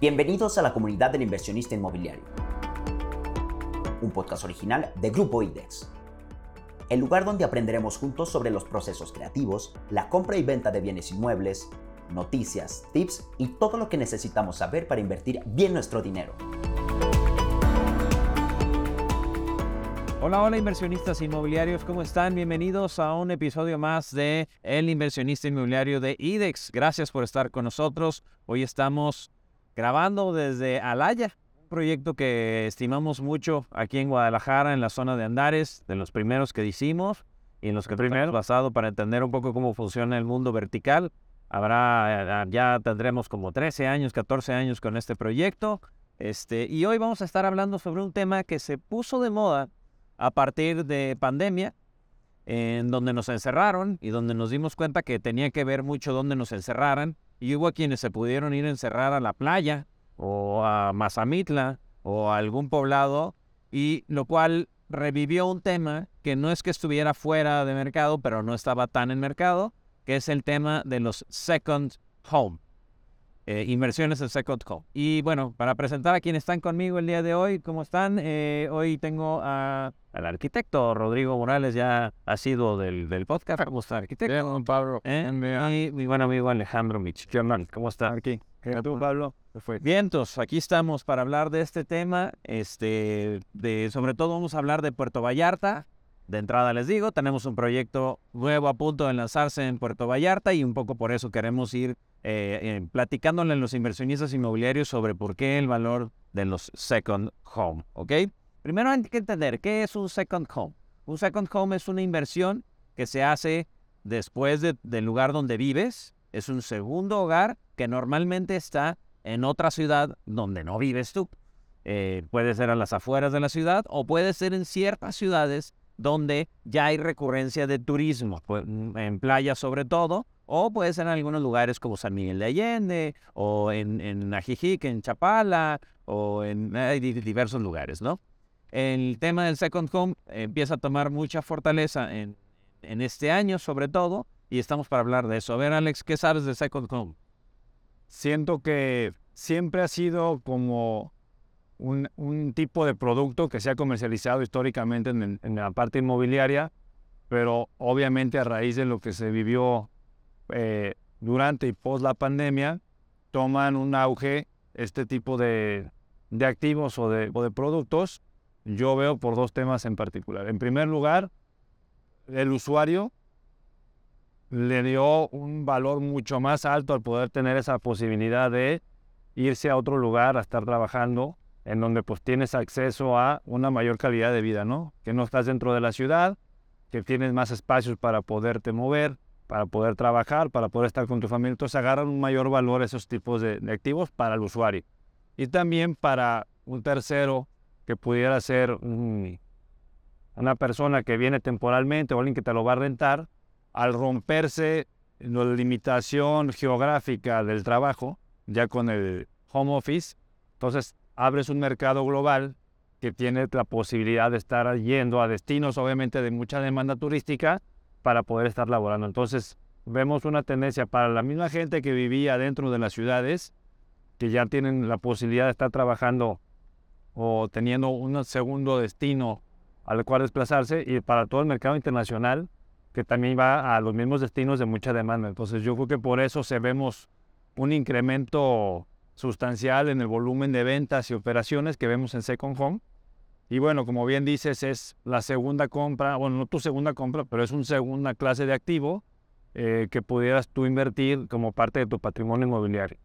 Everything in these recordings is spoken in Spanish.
Bienvenidos a la comunidad del inversionista inmobiliario, un podcast original de Grupo IDEX, el lugar donde aprenderemos juntos sobre los procesos creativos, la compra y venta de bienes inmuebles, noticias, tips y todo lo que necesitamos saber para invertir bien nuestro dinero. Hola, hola inversionistas inmobiliarios, ¿cómo están? Bienvenidos a un episodio más de El inversionista inmobiliario de IDEX. Gracias por estar con nosotros. Hoy estamos grabando desde Alaya, un proyecto que estimamos mucho aquí en Guadalajara, en la zona de Andares, de los primeros que hicimos y en los que primero basado para entender un poco cómo funciona el mundo vertical. Habrá, eh, ya tendremos como 13 años, 14 años con este proyecto. Este, y hoy vamos a estar hablando sobre un tema que se puso de moda a partir de pandemia, en donde nos encerraron y donde nos dimos cuenta que tenía que ver mucho donde nos encerraran y hubo quienes se pudieron ir a encerrar a la playa o a Mazamitla o a algún poblado, y lo cual revivió un tema que no es que estuviera fuera de mercado, pero no estaba tan en mercado, que es el tema de los second home. Eh, inversiones en Second. Y bueno, para presentar a quienes están conmigo el día de hoy, ¿cómo están? Eh, hoy tengo al arquitecto Rodrigo Morales, ya ha sido del, del podcast. ¿Cómo está, arquitecto? Bien, Pablo. ¿Eh? Y mi buen amigo Alejandro Mich. ¿Cómo está? Aquí. ¿Qué tú, Pablo? Vientos, aquí estamos para hablar de este tema. Este, de, sobre todo vamos a hablar de Puerto Vallarta, de entrada les digo, tenemos un proyecto nuevo a punto de lanzarse en Puerto Vallarta y un poco por eso queremos ir eh, eh, platicándole a los inversionistas inmobiliarios sobre por qué el valor de los second home, ¿ok? Primero hay que entender qué es un second home. Un second home es una inversión que se hace después del lugar donde vives. Es un segundo hogar que normalmente está en otra ciudad donde no vives tú. Eh, puede ser a las afueras de la ciudad o puede ser en ciertas ciudades donde ya hay recurrencia de turismo, pues, en playas sobre todo, o puede ser en algunos lugares como San Miguel de Allende, o en, en Ajijic, en Chapala, o en diversos lugares, ¿no? El tema del second home empieza a tomar mucha fortaleza en, en este año, sobre todo, y estamos para hablar de eso. A ver, Alex, ¿qué sabes del second home? Siento que siempre ha sido como un, tipo de producto que se ha comercializado históricamente en, la parte inmobiliaria, pero obviamente a raíz de lo que se vivió eh, durante y post la pandemia, toman un auge este tipo de, activos o de, o de productos. Yo veo por dos temas en particular. En primer lugar, el usuario le dio un valor mucho más alto al poder tener esa posibilidad de irse a otro lugar a estar trabajando en donde pues tienes acceso a una mayor calidad de vida, ¿no? Que no estás dentro de la ciudad, que tienes más espacios para poderte mover, para poder trabajar, para poder estar con tu familia. Entonces agarran un mayor valor esos tipos de, activos para el usuario. Y también para un tercero que pudiera ser una persona que viene temporalmente o alguien que te lo va a rentar, al romperse la limitación geográfica del trabajo, ya con el home office, entonces abres un mercado global que tiene la posibilidad de estar yendo a destinos, obviamente, de mucha demanda turística para poder estar laborando. Entonces, vemos una tendencia para la misma gente que vivía dentro de las ciudades, que ya tienen la posibilidad de estar trabajando o teniendo un segundo destino al cual desplazarse, y para todo el mercado internacional, que también va a los mismos destinos de mucha demanda. Entonces, yo creo que por eso se vemos un incremento sustancial en el volumen de ventas y operaciones que vemos en Second Home. Y bueno, como bien dices, es la segunda compra, bueno, no tu segunda compra, pero es una segunda clase de activo eh, que pudieras tú invertir como parte de tu patrimonio inmobiliario.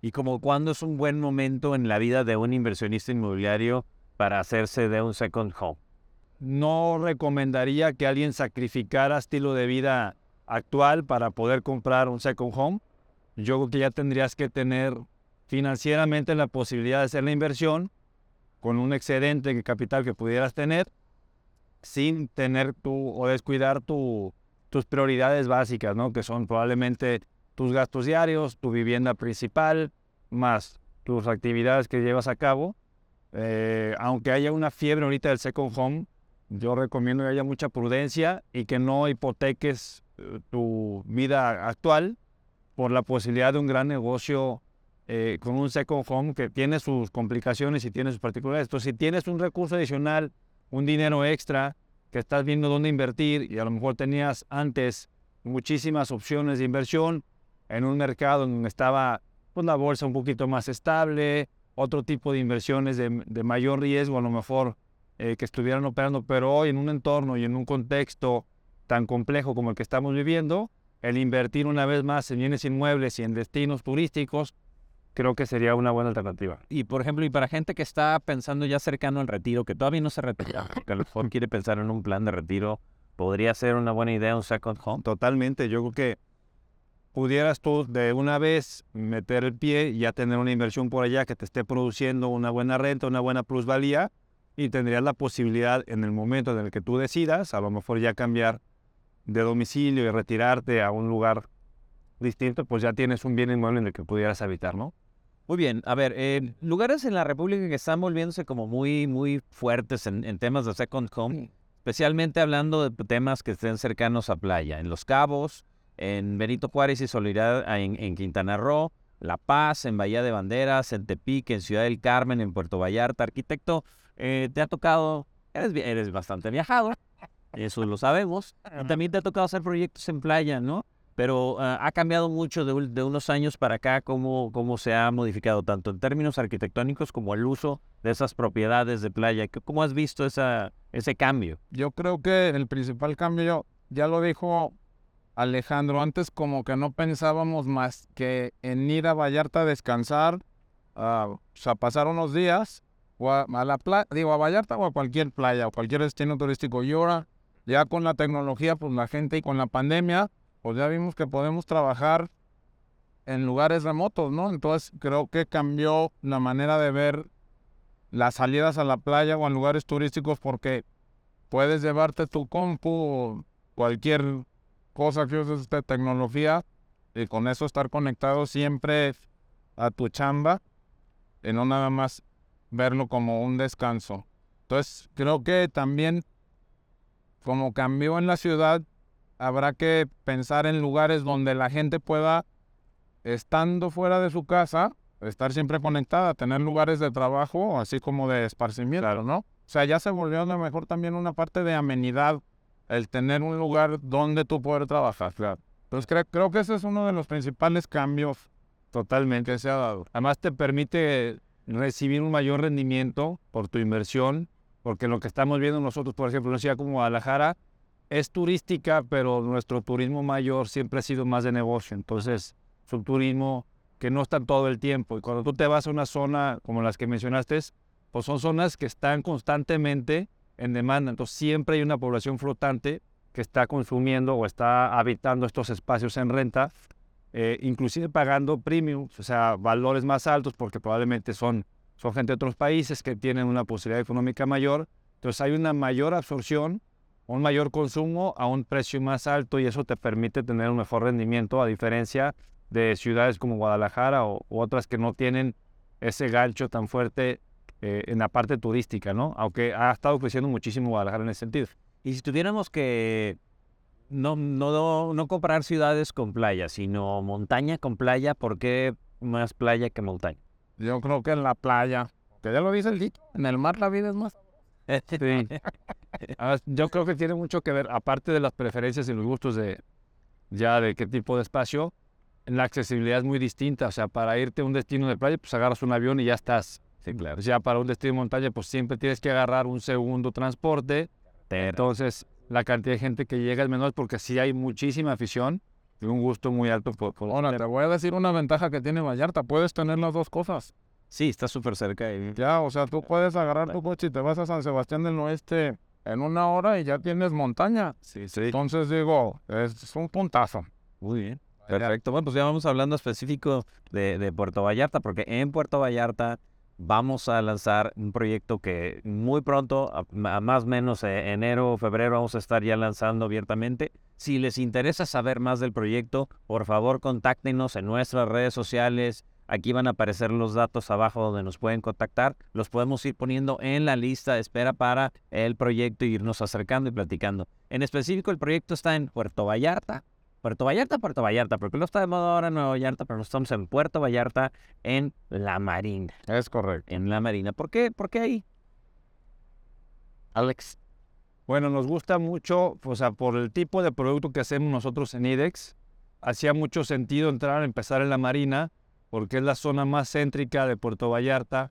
¿Y como cuándo es un buen momento en la vida de un inversionista inmobiliario para hacerse de un second home? No recomendaría que alguien sacrificara estilo de vida actual para poder comprar un second home. Yo creo que ya tendrías que tener financieramente la posibilidad de hacer la inversión con un excedente de capital que pudieras tener sin tener tu o descuidar tu, tus prioridades básicas, ¿no? que son probablemente tus gastos diarios, tu vivienda principal, más tus actividades que llevas a cabo. Eh, aunque haya una fiebre ahorita del second home, yo recomiendo que haya mucha prudencia y que no hipoteques eh, tu vida actual por la posibilidad de un gran negocio eh, con un second home que tiene sus complicaciones y tiene sus particularidades. Entonces, si tienes un recurso adicional, un dinero extra, que estás viendo dónde invertir y a lo mejor tenías antes muchísimas opciones de inversión en un mercado donde estaba pues, la bolsa un poquito más estable, otro tipo de inversiones de, mayor riesgo, a lo mejor eh, que estuvieran operando, pero hoy en un entorno y en un contexto tan complejo como el que estamos viviendo, el invertir una vez más en bienes inmuebles y en destinos turísticos, creo que sería una buena alternativa. Y por ejemplo, y para gente que está pensando ya cercano al retiro, que todavía no se retira, que a lo mejor quiere pensar en un plan de retiro, ¿podría ser una buena idea un second home? Totalmente, yo creo que pudieras tú de una vez meter el pie y ya tener una inversión por allá que te esté produciendo una buena renta, una buena plusvalía y tendrías la posibilidad en el momento en el que tú decidas, a lo mejor ya cambiar de domicilio y retirarte a un lugar distinto, pues ya tienes un bien inmueble en el que pudieras habitar, ¿no? Muy bien, a ver, eh, lugares en la República que están volviéndose como muy, muy fuertes en, en temas de second home, especialmente hablando de temas que estén cercanos a playa, en Los Cabos, en Benito Juárez y Solidaridad en, Quintana Roo, La Paz, en Bahía de Banderas, en Tepic, en Ciudad del Carmen, en Puerto Vallarta. Arquitecto, eh, te ha tocado, eres, eres bastante viajado, eso lo sabemos. Y también te ha tocado hacer proyectos en playa, ¿no? Pero ah, ha cambiado mucho de, unos años para acá cómo, cómo se ha modificado, tanto en términos arquitectónicos como el uso de esas propiedades de playa. ¿Cómo has visto esa, ese cambio? Yo creo que el principal cambio, ya lo dijo Alejandro, antes como que no pensábamos más que en ir a Vallarta a descansar, o sea, a pasar unos días, o a, la playa, digo, a Vallarta o a cualquier playa o cualquier destino turístico. Y ahora, ya con la tecnología, pues la gente y con la pandemia, pues ya vimos que podemos trabajar en lugares remotos, ¿no? Entonces creo que cambió la manera de ver las salidas a la playa o a lugares turísticos porque puedes llevarte tu compu o cualquier cosa que uses de tecnología y con eso estar conectado siempre a tu chamba y no nada más verlo como un descanso. Entonces, creo que también como cambió en la ciudad, habrá que pensar en lugares donde la gente pueda, estando fuera de su casa, estar siempre conectada, tener lugares de trabajo, así como de esparcimiento, ¿no? O sea, ya se volvió a lo mejor también una parte de amenidad el tener un lugar donde tú poder trabajar. Claro. Entonces creo, creo que ese es uno de los principales cambios totalmente que se ha dado. Además te permite recibir un mayor rendimiento por tu inversión, porque lo que estamos viendo nosotros, por ejemplo, en ciudad como Guadalajara, es turística, pero nuestro turismo mayor siempre ha sido más de negocio. Entonces, es un turismo que no está todo el tiempo. Y cuando tú te vas a una zona como las que mencionaste, pues son zonas que están constantemente en demanda. Entonces siempre hay una población flotante que está consumiendo o está habitando estos espacios en renta, eh, inclusive pagando premiums, o sea, valores más altos porque probablemente son, son gente de otros países que tienen una posibilidad económica mayor. Entonces hay una mayor absorción, un mayor consumo a un precio más alto y eso te permite tener un mejor rendimiento a diferencia de ciudades como Guadalajara o, u otras que no tienen ese gancho tan fuerte eh, en la parte turística, ¿no? Aunque ha estado creciendo muchísimo Guadalajara en ese sentido. Y si tuviéramos que no, no, no comprar ciudades con playa, sino montaña con playa, ¿por qué más playa que montaña? Yo creo que en la playa, que ya lo dice el dicho, en el mar la vida es más. Sí. Ah, yo creo que tiene mucho que ver, aparte de las preferencias y los gustos de ya de qué tipo de espacio, la accesibilidad es muy distinta. O sea, para irte a un destino de playa, pues agarras un avión y ya estás Sí, claro. Ya para un destino de montaña, pues siempre tienes que agarrar un segundo transporte. Entonces, la cantidad de gente que llega es menor porque sí hay muchísima afición y un gusto muy alto por, por Ahora, te voy a decir una ventaja que tiene Vallarta. Puedes tener las dos cosas. Sí, está súper cerca. Ya, o sea, tú puedes agarrar tu coche y te vas a San Sebastián del Oeste en una hora y ya tienes montaña. Sí, sí. Entonces digo, es un puntazo. Muy bien. Perfecto. Bueno, pues ya vamos hablando específico de, de Puerto Vallarta, porque en Puerto Vallarta vamos a lanzar un proyecto que muy pronto, a, más o menos eh, enero o febrero, vamos a estar ya lanzando abiertamente. Si les interesa saber más del proyecto, por favor contáctenos en nuestras redes sociales. Aquí van a aparecer los datos abajo donde nos pueden contactar. Los podemos ir poniendo en la lista de espera para el proyecto e irnos acercando y platicando. En específico, el proyecto está en Puerto Vallarta, Puerto Vallarta, Puerto Vallarta, porque no está de moda ahora en Nueva Vallarta, pero no estamos en Puerto Vallarta, en La Marina. Es correcto. En La Marina. ¿Por qué, ¿Por qué ahí? Alex. Bueno, nos gusta mucho, o sea, por el tipo de producto que hacemos nosotros en IDEX, hacía mucho sentido entrar, empezar en la Marina, porque es la zona más céntrica de Puerto Vallarta.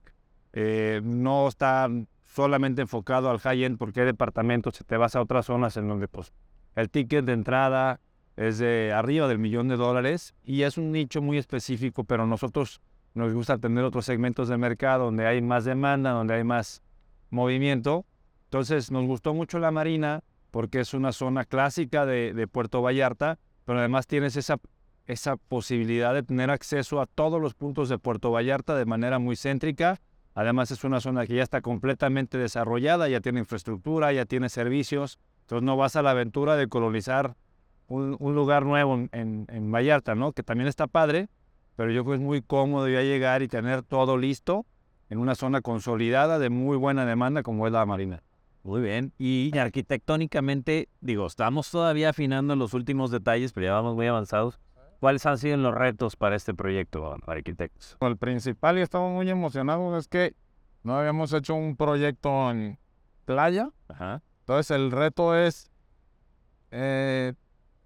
Eh, no está solamente enfocado al high-end, porque hay departamentos, si te vas a otras zonas en donde pues, el ticket de entrada es de arriba del millón de dólares y es un nicho muy específico, pero nosotros nos gusta tener otros segmentos de mercado donde hay más demanda, donde hay más movimiento entonces nos gustó mucho la Marina porque es una zona clásica de, Puerto Vallarta, pero además tienes esa, esa posibilidad de tener acceso a todos los puntos de Puerto Vallarta de manera muy céntrica. Además es una zona que ya está completamente desarrollada, ya tiene infraestructura, ya tiene servicios. Entonces no vas a la aventura de colonizar un, lugar nuevo en, en, Vallarta, ¿no? Que también está padre, pero yo creo que es muy cómodo ya llegar y tener todo listo en una zona consolidada de muy buena demanda como es la Marina. Muy bien. Y arquitectónicamente, digo, estamos todavía afinando los últimos detalles, pero ya vamos muy avanzados. ¿Cuáles han sido los retos para este proyecto, arquitectos? El principal, y estamos muy emocionados, es que no habíamos hecho un proyecto en playa. Ajá. Entonces, el reto es eh,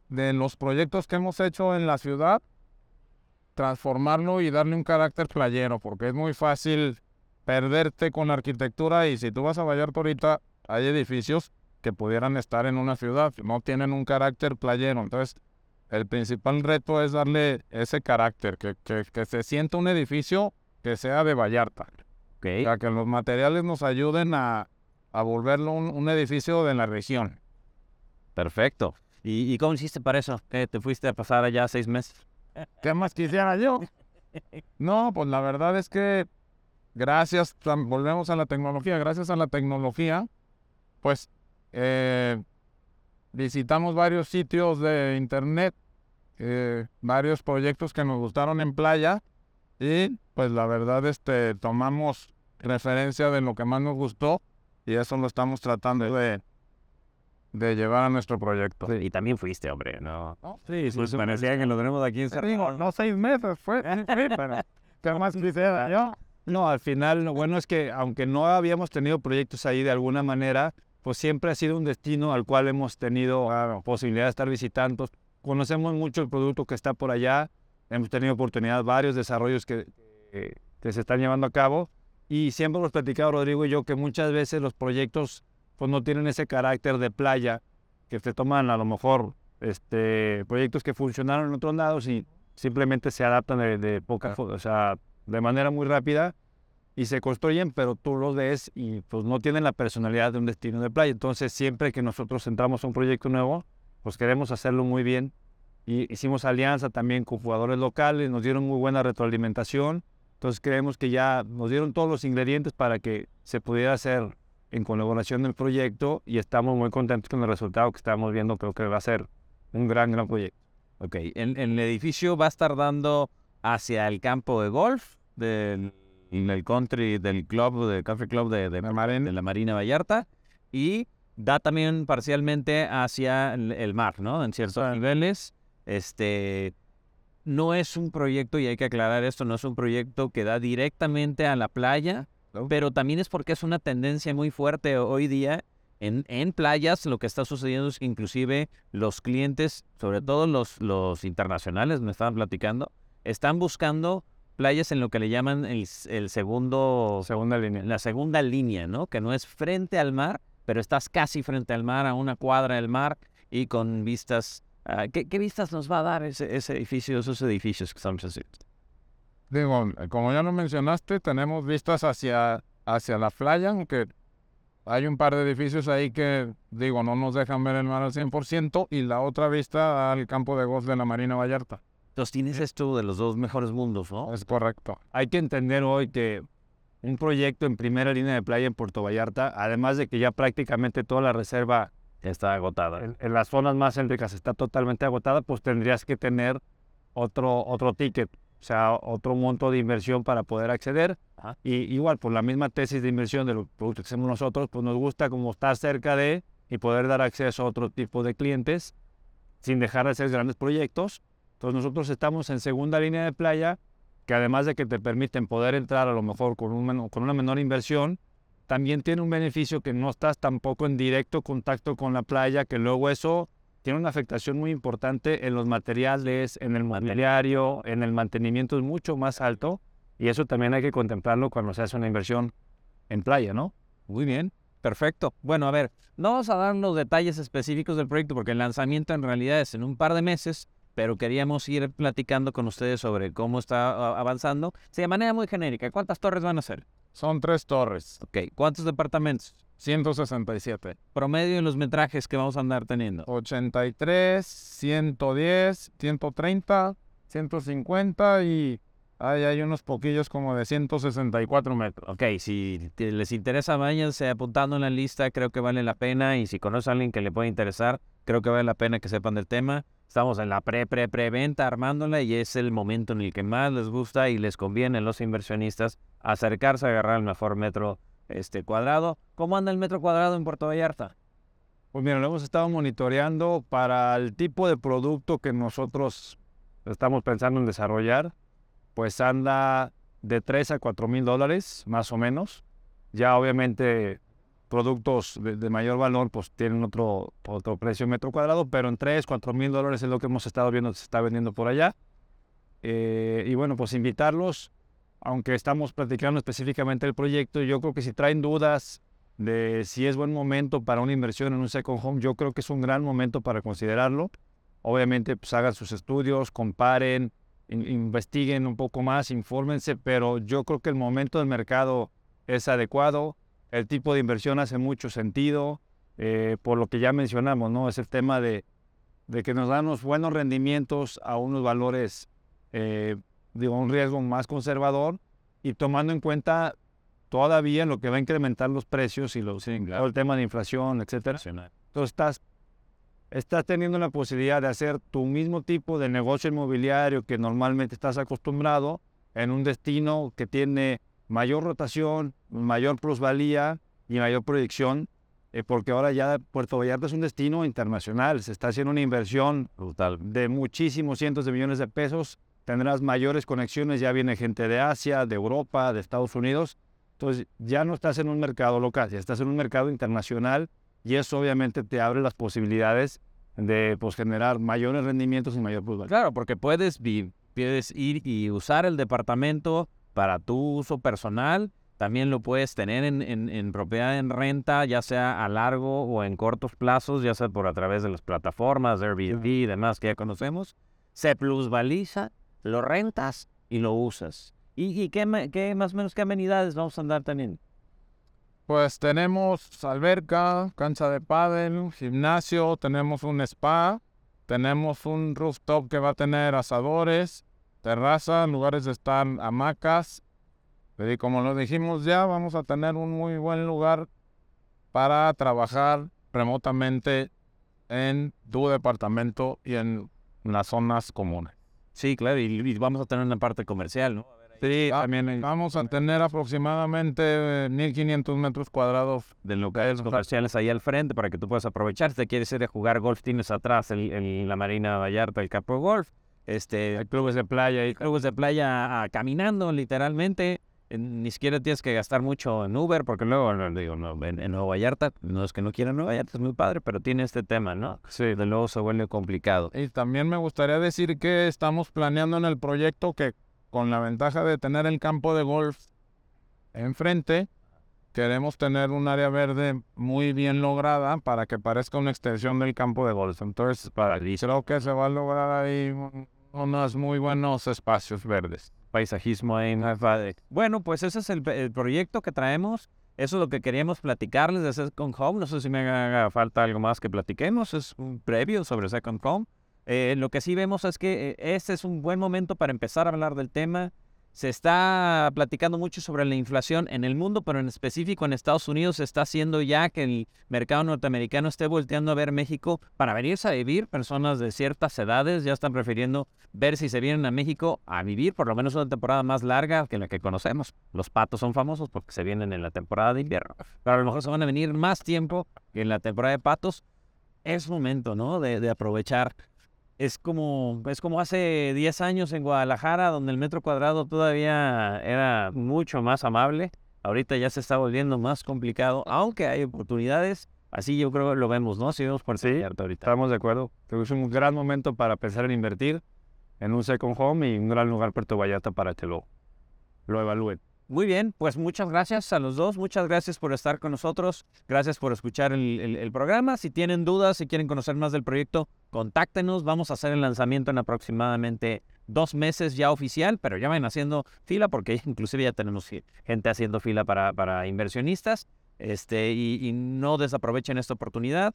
de los proyectos que hemos hecho en la ciudad, transformarlo y darle un carácter playero, porque es muy fácil perderte con la arquitectura y si tú vas a Vallarta ahorita, hay edificios que pudieran estar en una ciudad, no tienen un carácter playero. Entonces, el principal reto es darle ese carácter, que, que, se sienta un edificio que sea de Vallarta. Okay. O sea, que los materiales nos ayuden a, a volverlo un, edificio de la región. Perfecto. ¿Y, ¿Y, cómo hiciste para eso? ¿Te fuiste a pasar allá seis meses? ¿Qué más quisiera yo? No, pues la verdad es que gracias, volvemos a la tecnología, gracias a la tecnología, pues eh, visitamos varios sitios de internet, eh, varios proyectos que nos gustaron en playa y pues la verdad este tomamos referencia de lo que más nos gustó y eso lo estamos tratando de, de llevar a nuestro proyecto. y también fuiste, hombre, ¿no? Sí, sí, parecía que lo tenemos aquí en No, seis meses fue, ¿qué más quisiera yo? No, al final, lo bueno es que aunque no habíamos tenido proyectos ahí de alguna manera, pues siempre ha sido un destino al cual hemos tenido posibilidad de estar visitando. Conocemos mucho el producto que está por allá, hemos tenido oportunidad, varios desarrollos que, que, se están llevando a cabo. Y siempre hemos platicado Rodrigo y yo que muchas veces los proyectos pues no tienen ese carácter de playa, que se toman a lo mejor este, proyectos que funcionaron en otros lados y simplemente se adaptan de, de poca, o sea, de manera muy rápida y se construyen, pero tú los ves y pues no tienen la personalidad de un destino de playa. Entonces, siempre que nosotros entramos a un proyecto nuevo, pues queremos hacerlo muy bien. Y hicimos alianza también con jugadores locales, nos dieron muy buena retroalimentación. Entonces, creemos que ya nos dieron todos los ingredientes para que se pudiera hacer en colaboración del proyecto y estamos muy contentos con el resultado que estamos viendo. Creo que va a ser un gran, gran proyecto. Ok, en, en el edificio va a estar dando hacia el campo de golf del el country del club, del country club de, de, la Marina Vallarta y da también parcialmente hacia el, mar, ¿no? En ciertos niveles. Este, no es un proyecto, y hay que aclarar esto, no es un proyecto que da directamente a la playa, pero también es porque es una tendencia muy fuerte hoy día en, en, playas. Lo que está sucediendo es que inclusive los clientes, sobre todo los, los internacionales, me estaban platicando, están buscando playas en lo que le llaman el, segundo... Segunda línea. La segunda línea, ¿no? Que no es frente al mar, pero estás casi frente al mar, a una cuadra del mar y con vistas... Ah, ¿qué, vistas nos va a dar ese, ese edificio, esos edificios que estamos haciendo? Digo, como ya lo mencionaste, tenemos vistas hacia, hacia la playa, aunque hay un par de edificios ahí que, digo, no nos dejan ver el mar al 100% y la otra vista al campo de golf de la Marina Vallarta. Entonces tienes esto de los dos mejores mundos, ¿no? Es correcto. Hay que entender hoy que un proyecto en primera línea de playa en Puerto Vallarta, además de que ya prácticamente toda la reserva está agotada. En, las zonas más céntricas está totalmente agotada, pues tendrías que tener otro, otro ticket, o sea, otro monto de inversión para poder acceder. Y igual, por la misma tesis de inversión de los productos que hacemos nosotros, pues nos gusta como estar cerca de y poder dar acceso a otro tipo de clientes sin dejar de hacer grandes proyectos. Entonces nosotros estamos en segunda línea de playa, que además de que te permiten poder entrar a lo mejor con, un, con una menor inversión, también tiene un beneficio que no estás tampoco en directo contacto con la playa, que luego eso tiene una afectación muy importante en los materiales, en el mobiliario, en el mantenimiento es mucho más alto y eso también hay que contemplarlo cuando se hace una inversión en playa, ¿no? Muy bien, perfecto. Bueno, a ver, no vamos a dar los detalles específicos del proyecto porque el lanzamiento en realidad es en un par de meses, pero queríamos ir platicando con ustedes sobre cómo está avanzando. Sí, de manera muy genérica, ¿cuántas torres van a ser? Son tres torres. Ok, ¿cuántos departamentos? 167. Promedio de los metrajes que vamos a andar teniendo. 83, 110, 130, 150 y ahí hay unos poquillos como de 164 metros. Ok, si les interesa, váyanse apuntando en la lista, creo que vale la pena y si conoce a alguien que le puede interesar, creo que vale la pena que sepan del tema. Estamos en la pre, pre, preventa armándola y es el momento en el que más les gusta y les conviene a los inversionistas acercarse a agarrar el mejor metro este, cuadrado. ¿Cómo anda el metro cuadrado en Puerto Vallarta? Pues mira, lo hemos estado monitoreando para el tipo de producto que nosotros estamos pensando en desarrollar, pues anda de 3 a 4 mil dólares, más o menos. Ya obviamente productos de, mayor valor pues tienen otro, otro precio metro cuadrado, pero en 3, 4 mil dólares es lo que hemos estado viendo se está vendiendo por allá. Eh, y bueno, pues invitarlos, aunque estamos platicando específicamente el proyecto, yo creo que si traen dudas de si es buen momento para una inversión en un second home, yo creo que es un gran momento para considerarlo. Obviamente, pues hagan sus estudios, comparen, investiguen un poco más, infórmense, pero yo creo que el momento del mercado es adecuado el tipo de inversión hace mucho sentido, eh, por lo que ya mencionamos, ¿no? Es el tema de, que nos dan unos buenos rendimientos a unos valores, eh, digo, un riesgo más conservador y tomando en cuenta todavía lo que va a incrementar los precios y los, todo el tema de inflación, etcétera. Entonces estás, estás teniendo la posibilidad de hacer tu mismo tipo de negocio inmobiliario que normalmente estás acostumbrado en un destino que tiene mayor rotación, mayor plusvalía y mayor proyección, eh, porque ahora ya Puerto Vallarta es un destino internacional, se está haciendo una inversión Brutal. de muchísimos cientos de millones de pesos, tendrás mayores conexiones, ya viene gente de Asia, de Europa, de Estados Unidos, entonces ya no estás en un mercado local, ya estás en un mercado internacional y eso obviamente te abre las posibilidades de pues, generar mayores rendimientos y mayor plusvalía. Claro, porque puedes, puedes ir y usar el departamento para tu uso personal. También lo puedes tener en, propiedad en renta, ya sea a largo o en cortos plazos, ya sea por a través de las plataformas, Airbnb y demás que ya conocemos. Se plusvaliza, lo rentas y lo usas. ¿Y, qué, más o menos qué amenidades vamos a andar teniendo? Pues tenemos alberca, cancha de pádel, gimnasio, tenemos un spa, tenemos un rooftop que va a tener asadores, terraza, lugares de estar, hamacas. Y como lo dijimos ya, vamos a tener un muy buen lugar para trabajar remotamente en tu departamento y en las zonas comunes. Sí, claro, y, vamos a tener una parte comercial, ¿no? Sí, también. Vamos a tener aproximadamente 1500 metros cuadrados de locales comerciales ahí al frente para que tú puedas aprovechar. Si te quieres ir a jugar golf, tienes atrás en la Marina Vallarta el campo de golf este, clubes de playa clubes de playa ah, caminando literalmente. ni siquiera tienes que gastar mucho en Uber, porque luego, digo, no, en, en, Nueva Vallarta, no es que no quieran Nueva Vallarta, es muy padre, pero tiene este tema, ¿no? Sí. De luego se vuelve complicado. Y también me gustaría decir que estamos planeando en el proyecto que con la ventaja de tener el campo de golf enfrente, queremos tener un área verde muy bien lograda para que parezca una extensión del campo de golf. Entonces, para, creo que se va a lograr ahí unos muy buenos espacios verdes. Paisajismo en Bueno, pues ese es el, proyecto que traemos. Eso es lo que queríamos platicarles de Second Home. No sé si me haga falta algo más que platiquemos. Es un previo sobre Second Home. Eh, lo que sí vemos es que eh, este es un buen momento para empezar a hablar del tema. Se está platicando mucho sobre la inflación en el mundo, pero en específico en Estados Unidos se está haciendo ya que el mercado norteamericano esté volteando a ver México para venirse a vivir. Personas de ciertas edades ya están prefiriendo ver si se vienen a México a vivir por lo menos una temporada más larga que la que conocemos. Los patos son famosos porque se vienen en la temporada de invierno, pero a lo mejor se van a venir más tiempo que en la temporada de patos es momento, ¿no? De, de aprovechar. Es como, es como hace 10 años en Guadalajara, donde el metro cuadrado todavía era mucho más amable. Ahorita ya se está volviendo más complicado, aunque hay oportunidades. Así yo creo que lo vemos, ¿no? Si vemos por Sí, ahorita. Estamos de acuerdo. Creo que Es un gran momento para pensar en invertir en un second home y un gran lugar Puerto Vallarta para que lo, lo evalúen. Muy bien, pues muchas gracias a los dos, muchas gracias por estar con nosotros, gracias por escuchar el, programa. Si tienen dudas, si quieren conocer más del proyecto, contáctenos. Vamos a hacer el lanzamiento en aproximadamente dos meses ya oficial, pero ya van haciendo fila porque inclusive ya tenemos ge- gente haciendo fila para, inversionistas. Este, y no desaprovechen esta oportunidad.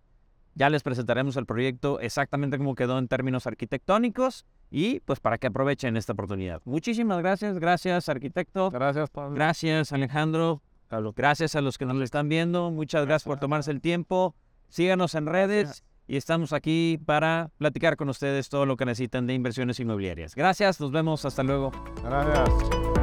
Ya les presentaremos el proyecto exactamente como quedó en términos arquitectónicos y pues para que aprovechen esta oportunidad. Muchísimas gracias, gracias arquitecto. Gracias, Pablo. Gracias, Alejandro. Gracias a los que nos están viendo. Muchas gracias por tomarse el tiempo. Síganos en redes y estamos aquí para platicar con ustedes todo lo que necesitan de inversiones inmobiliarias. Gracias, nos vemos. Hasta luego. Gracias.